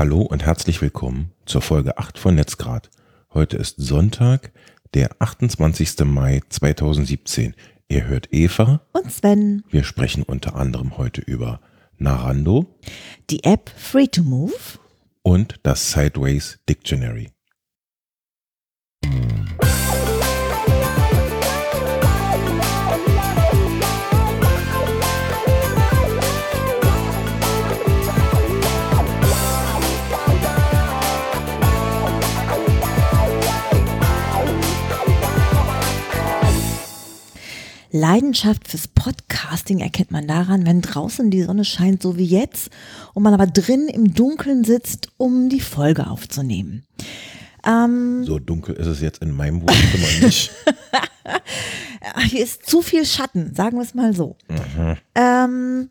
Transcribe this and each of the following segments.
Hallo und herzlich willkommen zur Folge 8 von Netzgrad. Heute ist Sonntag, der 28. Mai 2017. Ihr hört Eva und Sven. Wir sprechen unter anderem heute über Narando, die App Free to Move und das Sideways Dictionary. Leidenschaft fürs Podcasting erkennt man daran, wenn draußen die Sonne scheint, so wie jetzt, und man aber drin im Dunkeln sitzt, um die Folge aufzunehmen. Ähm, so dunkel ist es jetzt in meinem Wohnzimmer nicht. Hier ist zu viel Schatten, sagen wir es mal so. Mhm. Ähm,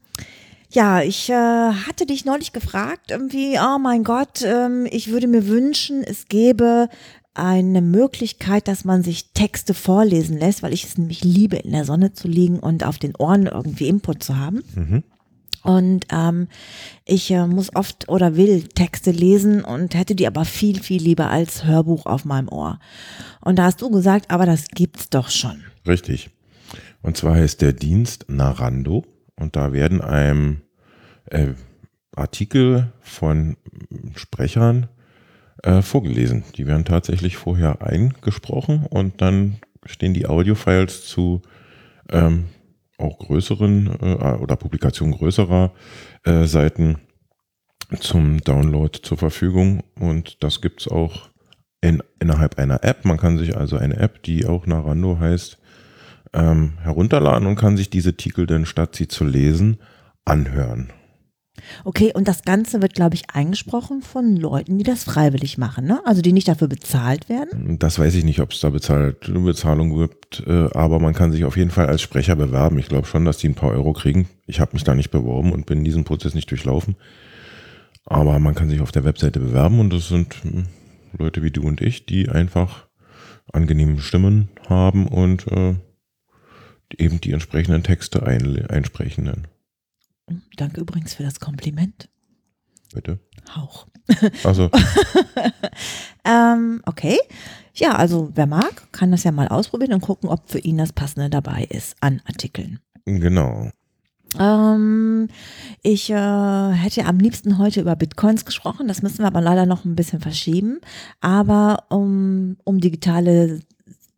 ja, ich äh, hatte dich neulich gefragt, irgendwie, oh mein Gott, ähm, ich würde mir wünschen, es gäbe eine Möglichkeit, dass man sich Texte vorlesen lässt, weil ich es nämlich liebe, in der Sonne zu liegen und auf den Ohren irgendwie Input zu haben. Mhm. Und ähm, ich äh, muss oft oder will Texte lesen und hätte die aber viel, viel lieber als Hörbuch auf meinem Ohr. Und da hast du gesagt, aber das gibt's doch schon. Richtig. Und zwar heißt der Dienst Narando und da werden einem äh, Artikel von Sprechern äh, vorgelesen. Die werden tatsächlich vorher eingesprochen und dann stehen die Audiofiles zu ähm, auch größeren äh, oder Publikationen größerer äh, Seiten zum Download zur Verfügung und das gibt es auch in, innerhalb einer App. Man kann sich also eine App, die auch Narando heißt, ähm, herunterladen und kann sich diese Titel dann statt sie zu lesen anhören. Okay, und das Ganze wird, glaube ich, eingesprochen von Leuten, die das freiwillig machen, ne? Also die nicht dafür bezahlt werden? Das weiß ich nicht, ob es da bezahlt, Bezahlung gibt, äh, aber man kann sich auf jeden Fall als Sprecher bewerben. Ich glaube schon, dass die ein paar Euro kriegen. Ich habe mich da nicht beworben und bin diesen Prozess nicht durchlaufen. Aber man kann sich auf der Webseite bewerben und das sind hm, Leute wie du und ich, die einfach angenehme Stimmen haben und äh, eben die entsprechenden Texte ein, einsprechen. Danke übrigens für das Kompliment. Bitte. Hauch. Also. ähm, okay. Ja, also wer mag, kann das ja mal ausprobieren und gucken, ob für ihn das Passende dabei ist an Artikeln. Genau. Ähm, ich äh, hätte am liebsten heute über Bitcoins gesprochen. Das müssen wir aber leider noch ein bisschen verschieben. Aber um, um digitale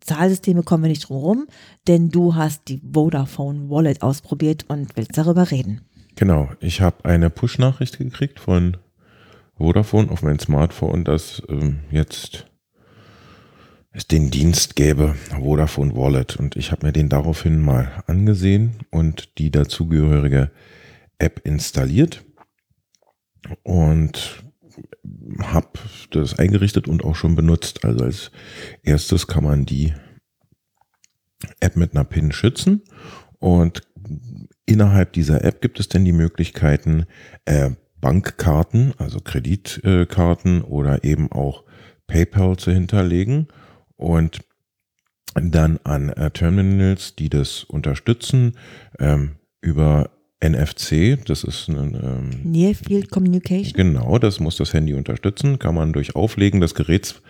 Zahlsysteme kommen wir nicht drum herum, denn du hast die Vodafone Wallet ausprobiert und willst darüber reden. Genau, ich habe eine Push-Nachricht gekriegt von Vodafone auf mein Smartphone, dass ähm, jetzt es den Dienst gäbe, Vodafone Wallet. Und ich habe mir den daraufhin mal angesehen und die dazugehörige App installiert und habe das eingerichtet und auch schon benutzt. Also als erstes kann man die App mit einer PIN schützen und innerhalb dieser App gibt es denn die Möglichkeiten, äh, Bankkarten, also Kreditkarten oder eben auch PayPal zu hinterlegen und dann an äh, Terminals, die das unterstützen, ähm, über NFC, das ist ein ähm, Near Field Communication. Genau, das muss das Handy unterstützen, kann man durch Auflegen des Geräts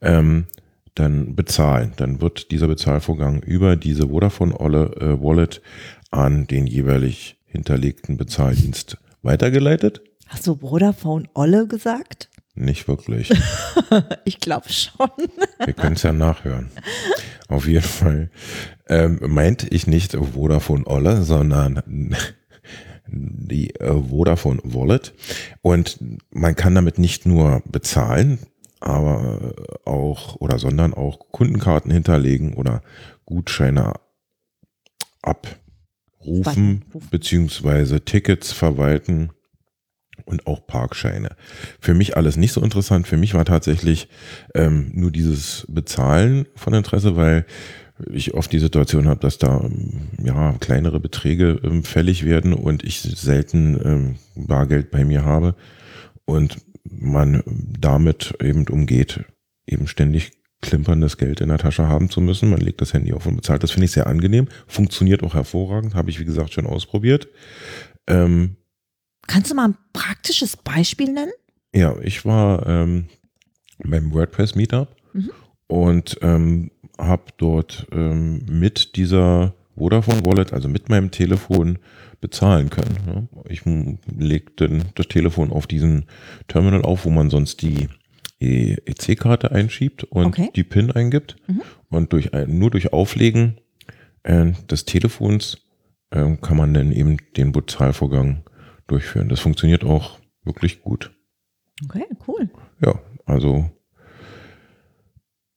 ähm, dann bezahlen. Dann wird dieser Bezahlvorgang über diese Vodafone äh, Wallet an den jeweilig hinterlegten Bezahldienst weitergeleitet. Hast du Vodafone Olle gesagt? Nicht wirklich. ich glaube schon. Wir können es ja nachhören. Auf jeden Fall ähm, meinte ich nicht Vodafone Olle, sondern die äh, Vodafone Wallet. Und man kann damit nicht nur bezahlen, aber auch oder sondern auch Kundenkarten hinterlegen oder Gutscheine ab rufen, beziehungsweise Tickets verwalten und auch Parkscheine. Für mich alles nicht so interessant. Für mich war tatsächlich ähm, nur dieses Bezahlen von Interesse, weil ich oft die Situation habe, dass da ja kleinere Beträge ähm, fällig werden und ich selten ähm, Bargeld bei mir habe und man damit eben umgeht, eben ständig klimperndes Geld in der Tasche haben zu müssen. Man legt das Handy auf und bezahlt. Das finde ich sehr angenehm. Funktioniert auch hervorragend. Habe ich, wie gesagt, schon ausprobiert. Ähm, Kannst du mal ein praktisches Beispiel nennen? Ja, ich war ähm, beim WordPress Meetup Mhm. und ähm, habe dort ähm, mit dieser Vodafone Wallet, also mit meinem Telefon, bezahlen können. Ne? Ich m- legte das Telefon auf diesen Terminal auf, wo man sonst die EC-Karte einschiebt und Okay. die PIN eingibt. Mhm. Und durch ein, nur durch Auflegen äh, des Telefons ähm, kann man dann eben den Bezahlvorgang durchführen. Das funktioniert auch wirklich gut. Okay, cool. Ja, also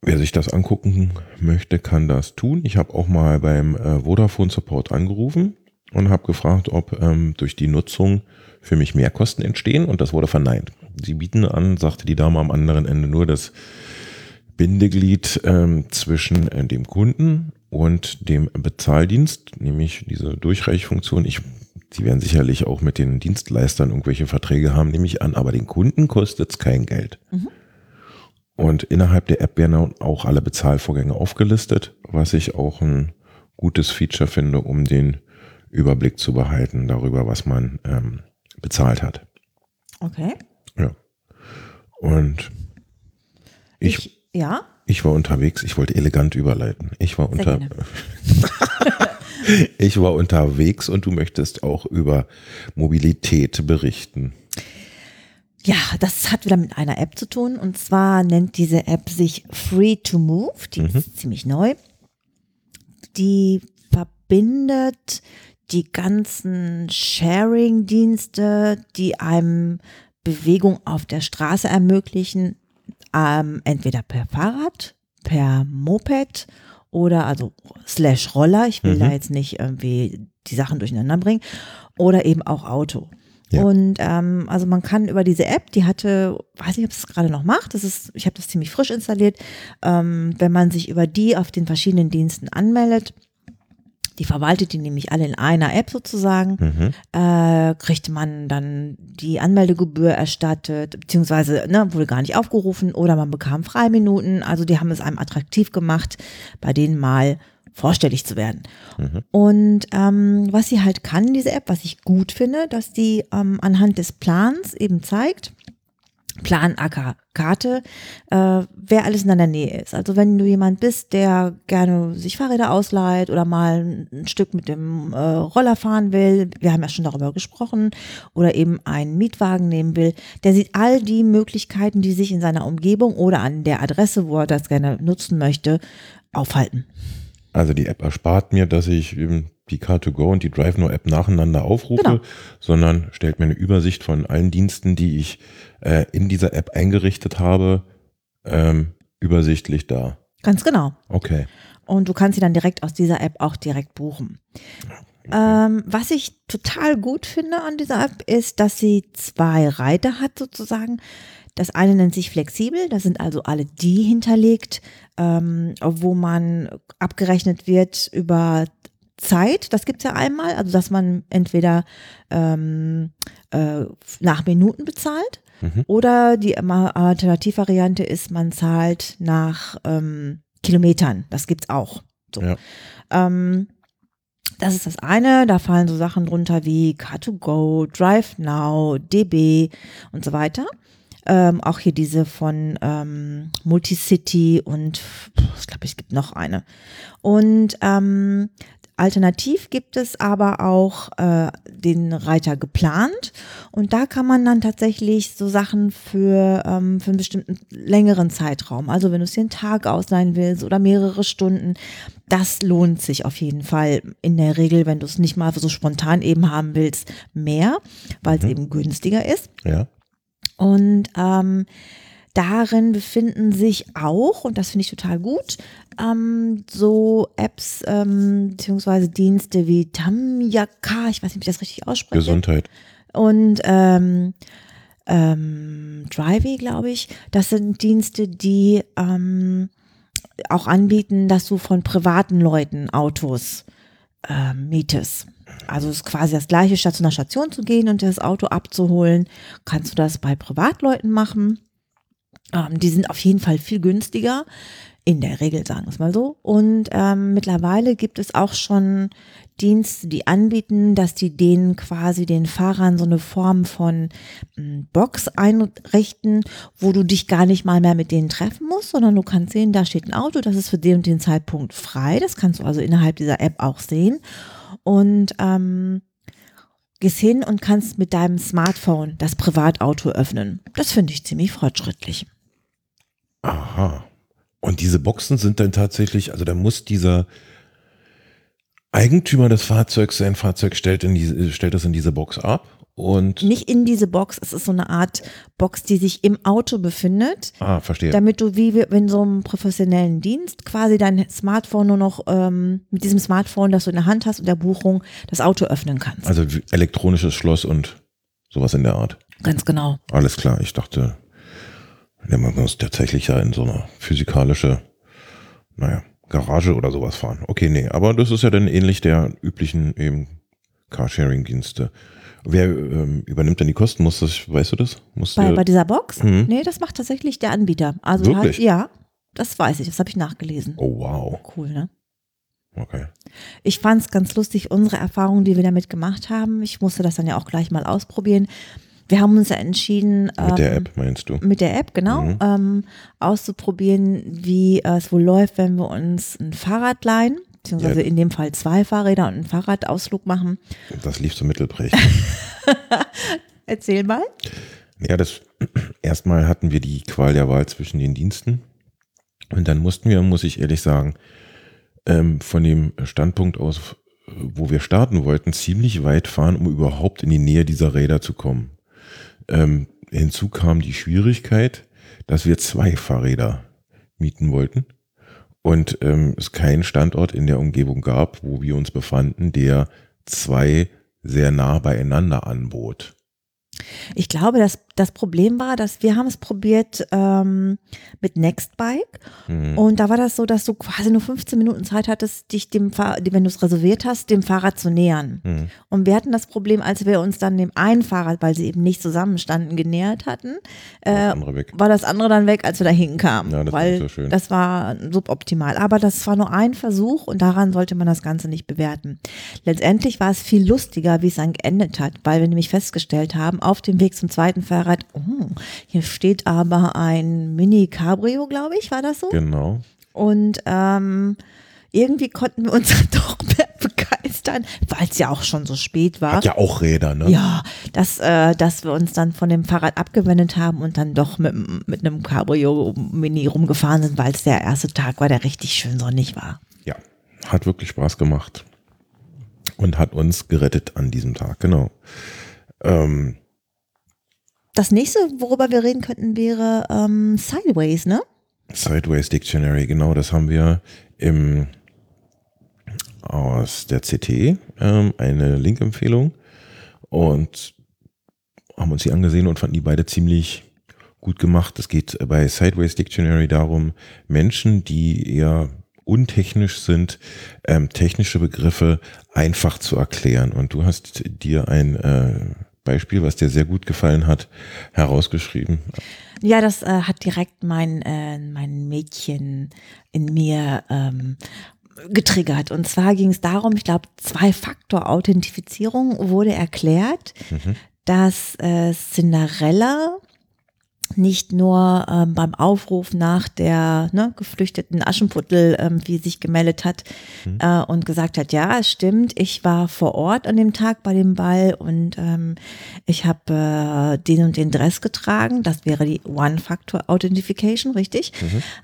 wer sich das angucken möchte, kann das tun. Ich habe auch mal beim äh, Vodafone Support angerufen und habe gefragt, ob ähm, durch die Nutzung für mich Mehrkosten entstehen und das wurde verneint. Sie bieten an, sagte die Dame am anderen Ende, nur das Bindeglied ähm, zwischen äh, dem Kunden und dem Bezahldienst, nämlich diese Durchreichfunktion. Ich, Sie werden sicherlich auch mit den Dienstleistern irgendwelche Verträge haben, nehme ich an, aber den Kunden kostet es kein Geld. Und innerhalb der App werden auch alle Bezahlvorgänge aufgelistet, was ich auch ein gutes Feature finde, um den Überblick zu behalten darüber, was man ähm, bezahlt hat. Okay. Ja. Und ich, Ich, ja, ich war unterwegs, ich wollte elegant überleiten. Ich war unter ich war unterwegs und du möchtest auch über Mobilität berichten. Ja, das hat wieder mit einer App zu tun. Und zwar nennt diese App sich Free to Move. Die ist ziemlich neu. Die verbindet die ganzen Sharing-Dienste, die einem Bewegung auf der Straße ermöglichen, ähm, entweder per Fahrrad, per Moped oder also slash Roller. Ich will da jetzt nicht irgendwie die Sachen durcheinander bringen. Oder eben auch Auto. Ja. Und ähm, also man kann über diese App, die hatte, weiß nicht, ob es gerade noch macht, das ist, ich habe das ziemlich frisch installiert, ähm, wenn man sich über die auf den verschiedenen Diensten anmeldet, die verwaltet die nämlich alle in einer App sozusagen, äh, kriegt man dann die Anmeldegebühr erstattet, beziehungsweise ne, wurde gar nicht aufgerufen oder man bekam Freiminuten. Also die haben es einem attraktiv gemacht, bei denen mal vorstellig zu werden. Und ähm, was sie halt kann, diese App, was ich gut finde, dass die ähm, anhand des Plans eben zeigt, Plan AK Karte, äh, wer alles in deiner Nähe ist. Also wenn du jemand bist, der gerne sich Fahrräder ausleiht oder mal ein Stück mit dem äh, Roller fahren will, wir haben ja schon darüber gesprochen, oder eben einen Mietwagen nehmen will, der sieht all die Möglichkeiten, die sich in seiner Umgebung oder an der Adresse, wo er das gerne nutzen möchte, aufhalten. Also die App erspart mir, dass ich eben die Car2Go und die DriveNow-App nacheinander aufrufe, Genau. sondern stellt mir eine Übersicht von allen Diensten, die ich äh, in dieser App eingerichtet habe, ähm, übersichtlich dar. Ganz genau. Okay. Und du kannst sie dann direkt aus dieser App auch direkt buchen. Ähm, was ich total gut finde an dieser App ist, dass sie zwei Reiter hat sozusagen. Das eine nennt sich flexibel, da sind also alle die hinterlegt, ähm, wo man abgerechnet wird über Zeit. Das gibt's ja einmal, also dass man entweder ähm, äh, nach Minuten bezahlt oder die Alternativvariante ist, man zahlt nach ähm, Kilometern. Das gibt's auch. So. Ja. Ähm, das ist das eine. Da fallen so Sachen drunter wie Car2Go, DriveNow, DB und so weiter. Ähm, auch hier diese von ähm, Multicity und ich glaube, es gibt noch eine. Und ähm, alternativ gibt es aber auch äh, den Reiter geplant und da kann man dann tatsächlich so Sachen für, ähm, für einen bestimmten längeren Zeitraum, also wenn du es dir einen Tag ausleihen willst oder mehrere Stunden, das lohnt sich auf jeden Fall in der Regel, wenn du es nicht mal so spontan eben haben willst, mehr, weil es eben günstiger ist. Ja. Und ähm, darin befinden sich auch, und das finde ich total gut, ähm, so Apps ähm, beziehungsweise Dienste wie Tamyaka, ich weiß nicht, ob ich das richtig ausspreche. Gesundheit. Und ähm, ähm, Drivey, glaube ich. Das sind Dienste, die ähm, auch anbieten, dass du von privaten Leuten Autos ähm, mietest. Also es ist quasi das gleiche, statt zu einer Station zu gehen und das Auto abzuholen, kannst du das bei Privatleuten machen. Ähm, die sind auf jeden Fall viel günstiger. In der Regel, sagen wir es mal so. Und ähm, mittlerweile gibt es auch schon Dienste, die anbieten, dass die denen quasi den Fahrern so eine Form von m, Box einrichten, wo du dich gar nicht mal mehr mit denen treffen musst, sondern du kannst sehen, da steht ein Auto, das ist für den und den Zeitpunkt frei. Das kannst du also innerhalb dieser App auch sehen. Und ähm, gehst hin und kannst mit deinem Smartphone das Privatauto öffnen. Das finde ich ziemlich fortschrittlich. Aha. Und diese Boxen sind dann tatsächlich, also da muss dieser Eigentümer des Fahrzeugs sein Fahrzeug stellt, in diese, stellt das in diese Box ab und Nicht in diese Box, es ist so eine Art Box, die sich im Auto befindet, ah, verstehe. damit du wie in so einem professionellen Dienst quasi dein Smartphone nur noch ähm, mit diesem Smartphone, das du in der Hand hast und der Buchung das Auto öffnen kannst. Also elektronisches Schloss und sowas in der Art. Ganz genau. Alles klar, ich dachte, ja, man muss tatsächlich ja in so eine physikalische, naja, Garage oder sowas fahren. Okay, nee, aber das ist ja dann ähnlich der üblichen eben Carsharing-Dienste. Wer ähm, übernimmt denn die Kosten? Muss das, weißt du das? Muss Bei, bei dieser Box? Mhm. Nee, das macht tatsächlich der Anbieter. Also Wirklich? Halt, ja, das weiß ich, das habe ich nachgelesen. oh wow, Cool, ne? okay. Ich fand es ganz lustig, unsere Erfahrungen, die wir damit gemacht haben. Ich musste das dann ja auch gleich mal ausprobieren. Wir haben uns ja entschieden, Mit der ähm, App meinst du? mit der App, genau, Mhm. ähm, auszuprobieren, wie äh, es wohl läuft, wenn wir uns ein Fahrrad leihen, beziehungsweise Ja. in dem Fall zwei Fahrräder und einen Fahrradausflug machen. Das lief so mittelprächtig. Erzähl mal. Ja, das erstmal hatten wir die Qual der Wahl zwischen den Diensten. Und dann mussten wir, muss ich ehrlich sagen, ähm, von dem Standpunkt aus, wo wir starten wollten, ziemlich weit fahren, um überhaupt in die Nähe dieser Räder zu kommen. Ähm, hinzu kam die Schwierigkeit, dass wir zwei Fahrräder mieten wollten und ähm, es keinen Standort in der Umgebung gab, wo wir uns befanden, der zwei sehr nah beieinander anbot. Ich glaube, dass das Problem war, dass wir haben es probiert ähm, mit Nextbike Mhm. und da war das so, dass du quasi nur 15 Minuten Zeit hattest, dich dem Fahr wenn du es reserviert hast, dem Fahrrad zu nähern. Mhm. Und wir hatten das Problem, als wir uns dann dem einen Fahrrad, weil sie eben nicht zusammenstanden, genähert hatten, Das äh, weg. war das andere dann weg, als wir da hinkamen. Ja, das war weil so schön. das war suboptimal. Aber das war nur ein Versuch und daran sollte man das Ganze nicht bewerten. Letztendlich war es viel lustiger, wie es dann geendet hat, weil wir nämlich festgestellt haben, auf dem Weg zum zweiten Fahrrad, oh, hier steht aber ein Mini Cabrio, glaube ich, war das so? Genau. Und ähm, irgendwie konnten wir uns doch mehr begeistern, weil es ja auch schon so spät war. Hat ja auch Räder, ne? Ja, dass, äh, dass wir uns dann von dem Fahrrad abgewendet haben und dann doch mit, mit einem Cabrio Mini rumgefahren sind, weil es der erste Tag war, der richtig schön sonnig war. Ja. Hat wirklich Spaß gemacht. Und hat uns gerettet an diesem Tag, genau. Ähm, Das nächste, worüber wir reden könnten, wäre ähm, Sideways, ne? Sideways Dictionary, genau, das haben wir im aus der CT, ähm, eine Link-Empfehlung und haben uns die angesehen und fanden die beide ziemlich gut gemacht. Es geht bei Sideways Dictionary darum, Menschen, die eher untechnisch sind, ähm, technische Begriffe einfach zu erklären. Und du hast dir ein äh, Beispiel, was dir sehr gut gefallen hat, herausgeschrieben. Ja, das äh, hat direkt mein, äh, mein Mädchen in mir ähm, getriggert. Und zwar ging es darum, ich glaube, Zwei-Faktor-Authentifizierung wurde erklärt, dass äh, Cinderella nicht nur ähm, beim Aufruf nach der ne, geflüchteten Aschenputtel ähm, wie sich gemeldet hat äh, und gesagt hat, ja, es stimmt, ich war vor Ort an dem Tag bei dem Ball und ähm, ich habe äh, den und den Dress getragen. Das wäre die One-Factor-Authentification, richtig?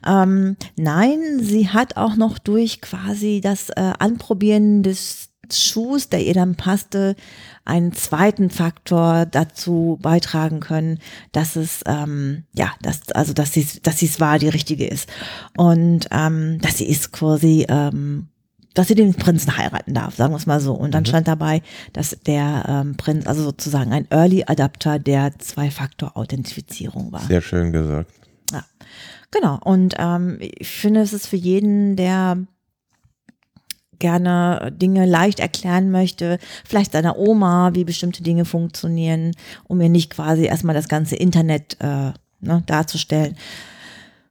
Ähm, nein, sie hat auch noch durch quasi das äh, Anprobieren des Schuhs, der ihr dann passte, einen zweiten Faktor dazu beitragen können, dass es ähm, ja, dass also dass sie dass sie es war, die richtige ist und ähm, dass sie ist quasi ähm, dass sie den Prinzen heiraten darf, sagen wir es mal so. Und dann stand dabei, dass der ähm, Prinz, also sozusagen ein Early Adapter der Zwei-Faktor-Authentifizierung war. Sehr schön gesagt. Ja, genau. Und ähm, ich finde, es ist für jeden, der gerne Dinge leicht erklären möchte, vielleicht seiner Oma, wie bestimmte Dinge funktionieren, um ihr nicht quasi erstmal das ganze Internet äh, ne, darzustellen,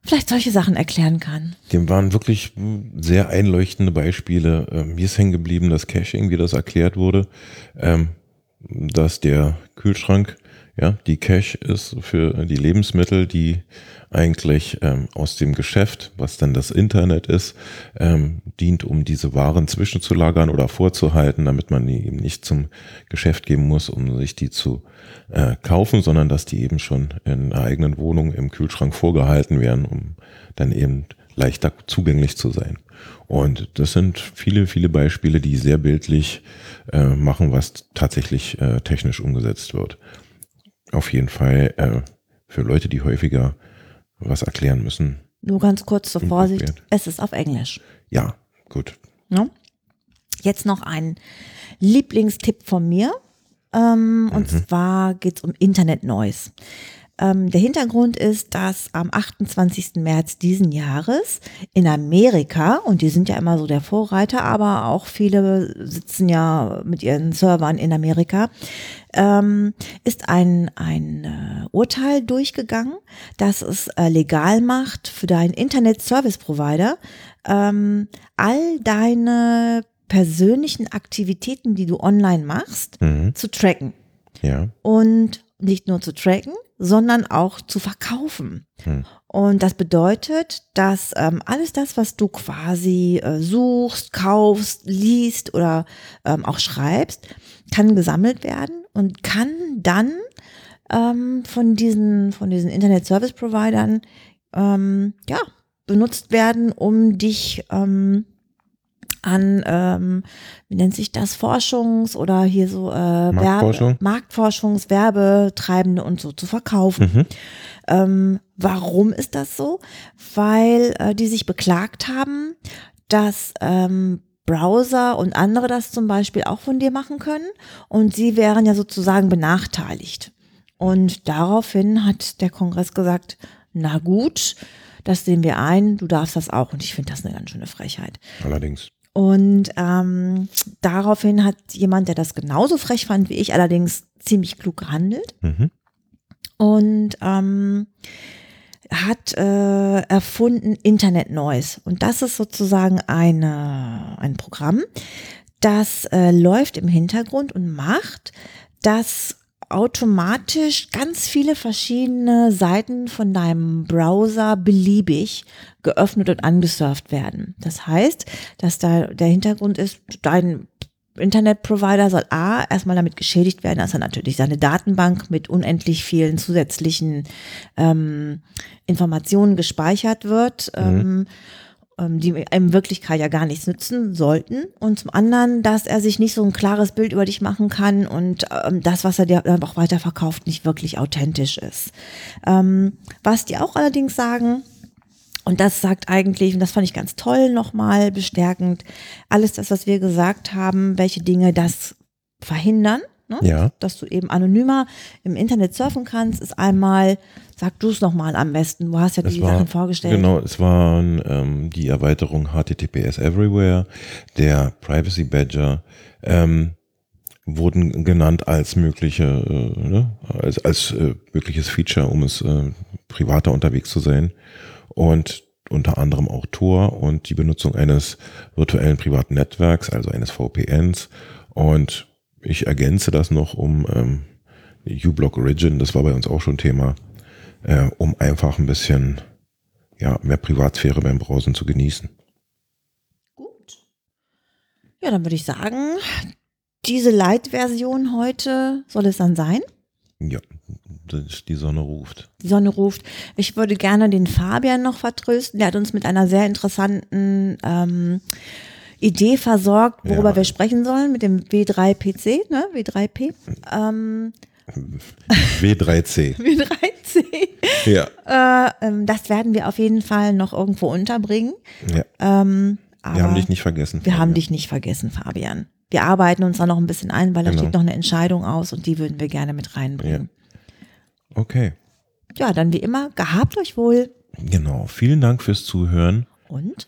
vielleicht solche Sachen erklären kann. Dem waren wirklich sehr einleuchtende Beispiele. Ähm, mir ist hängen geblieben, das Caching, wie das erklärt wurde, ähm, dass der Kühlschrank ja, die Cache ist für die Lebensmittel, die eigentlich ähm, aus dem Geschäft, was dann das Internet ist, ähm, dient, um diese Waren zwischenzulagern oder vorzuhalten, damit man die eben nicht zum Geschäft geben muss, um sich die zu äh, kaufen, sondern dass die eben schon in einer eigenen Wohnung im Kühlschrank vorgehalten werden, um dann eben leichter zugänglich zu sein. Und das sind viele, viele Beispiele, die sehr bildlich äh, machen, was tatsächlich äh, technisch umgesetzt wird auf jeden Fall äh, für Leute, die häufiger was erklären müssen. Nur ganz kurz zur Vorsicht, es ist auf Englisch. Ja, gut. No? Jetzt noch ein Lieblingstipp von mir. Ähm, mhm. Und zwar geht es um Internet Noise. Ähm, der Hintergrund ist, dass am 28. März diesen Jahres in Amerika, und die sind ja immer so der Vorreiter, aber auch viele sitzen ja mit ihren Servern in Amerika, ähm, ist ein, ein äh, Urteil durchgegangen, das es äh, legal macht für deinen Internet Service Provider, ähm, all deine persönlichen Aktivitäten, die du online machst, mhm. zu tracken. Ja. Und nicht nur zu tracken, sondern auch zu verkaufen. Hm. Und das bedeutet, dass ähm, alles das, was du quasi äh, suchst, kaufst, liest oder ähm, auch schreibst, kann gesammelt werden und kann dann ähm, von diesen, von diesen Internet Service Providern ähm, ja, benutzt werden, um dich ähm, an, ähm, wie nennt sich das, Forschungs- oder hier so äh, Marktforschung? Werbe, Marktforschungs, Werbetreibende und so zu verkaufen. Mhm. Ähm, warum ist das so? Weil äh, die sich beklagt haben, dass ähm, Browser und andere das zum Beispiel auch von dir machen können und sie wären ja sozusagen benachteiligt. Und daraufhin hat der Kongress gesagt, na gut, das sehen wir ein, du darfst das auch. Und ich finde das eine ganz schöne Frechheit. Allerdings. Und ähm, daraufhin hat jemand, der das genauso frech fand wie ich, allerdings ziemlich klug gehandelt. Mhm. Und ähm, hat äh, erfunden Internet Noise. Und das ist sozusagen eine, ein Programm, das äh, läuft im Hintergrund und macht, dass automatisch ganz viele verschiedene Seiten von deinem Browser beliebig geöffnet und angesurft werden. Das heißt, dass da der Hintergrund ist, dein Internetprovider soll A, erstmal damit geschädigt werden, dass er natürlich seine Datenbank mit unendlich vielen zusätzlichen ähm, Informationen gespeichert wird. Mhm. Ähm, die in Wirklichkeit ja gar nichts nützen sollten. Und zum anderen, dass er sich nicht so ein klares Bild über dich machen kann und ähm, das, was er dir dann auch weiterverkauft, nicht wirklich authentisch ist. Ähm, was die auch allerdings sagen, und das sagt eigentlich, und das fand ich ganz toll nochmal bestärkend, alles das, was wir gesagt haben, welche Dinge das verhindern, ne? ja. dass du eben anonymer im Internet surfen kannst, ist einmal Sag du es nochmal am besten. Du hast ja die war, Sachen vorgestellt. Genau, es waren ähm, die Erweiterung HTTPS Everywhere, der Privacy Badger, ähm, wurden genannt als mögliche, äh, ne, als, als äh, mögliches Feature, um es äh, privater unterwegs zu sein. Und unter anderem auch Tor und die Benutzung eines virtuellen privaten Netzwerks, also eines VPNs. Und ich ergänze das noch um ähm, uBlock Origin, das war bei uns auch schon Thema, äh, um einfach ein bisschen ja, mehr Privatsphäre beim Browsen zu genießen. Gut. Ja, dann würde ich sagen, diese Light-Version heute soll es dann sein? Ja, die Sonne ruft. Die Sonne ruft. Ich würde gerne den Fabian noch vertrösten. Der hat uns mit einer sehr interessanten ähm, Idee versorgt, worüber ja. wir sprechen sollen, mit dem W3PC, ne? W3P. Ähm, W3C. W3C. Ja. Äh, ähm, das werden wir auf jeden Fall noch irgendwo unterbringen. Ja. Ähm, wir haben dich nicht vergessen. Wir Fabian. haben dich nicht vergessen, Fabian. Wir arbeiten uns da noch ein bisschen ein, weil genau. da steht noch eine Entscheidung aus und die würden wir gerne mit reinbringen. Ja. Okay. Ja, dann wie immer, gehabt euch wohl. Genau. Vielen Dank fürs Zuhören. Und?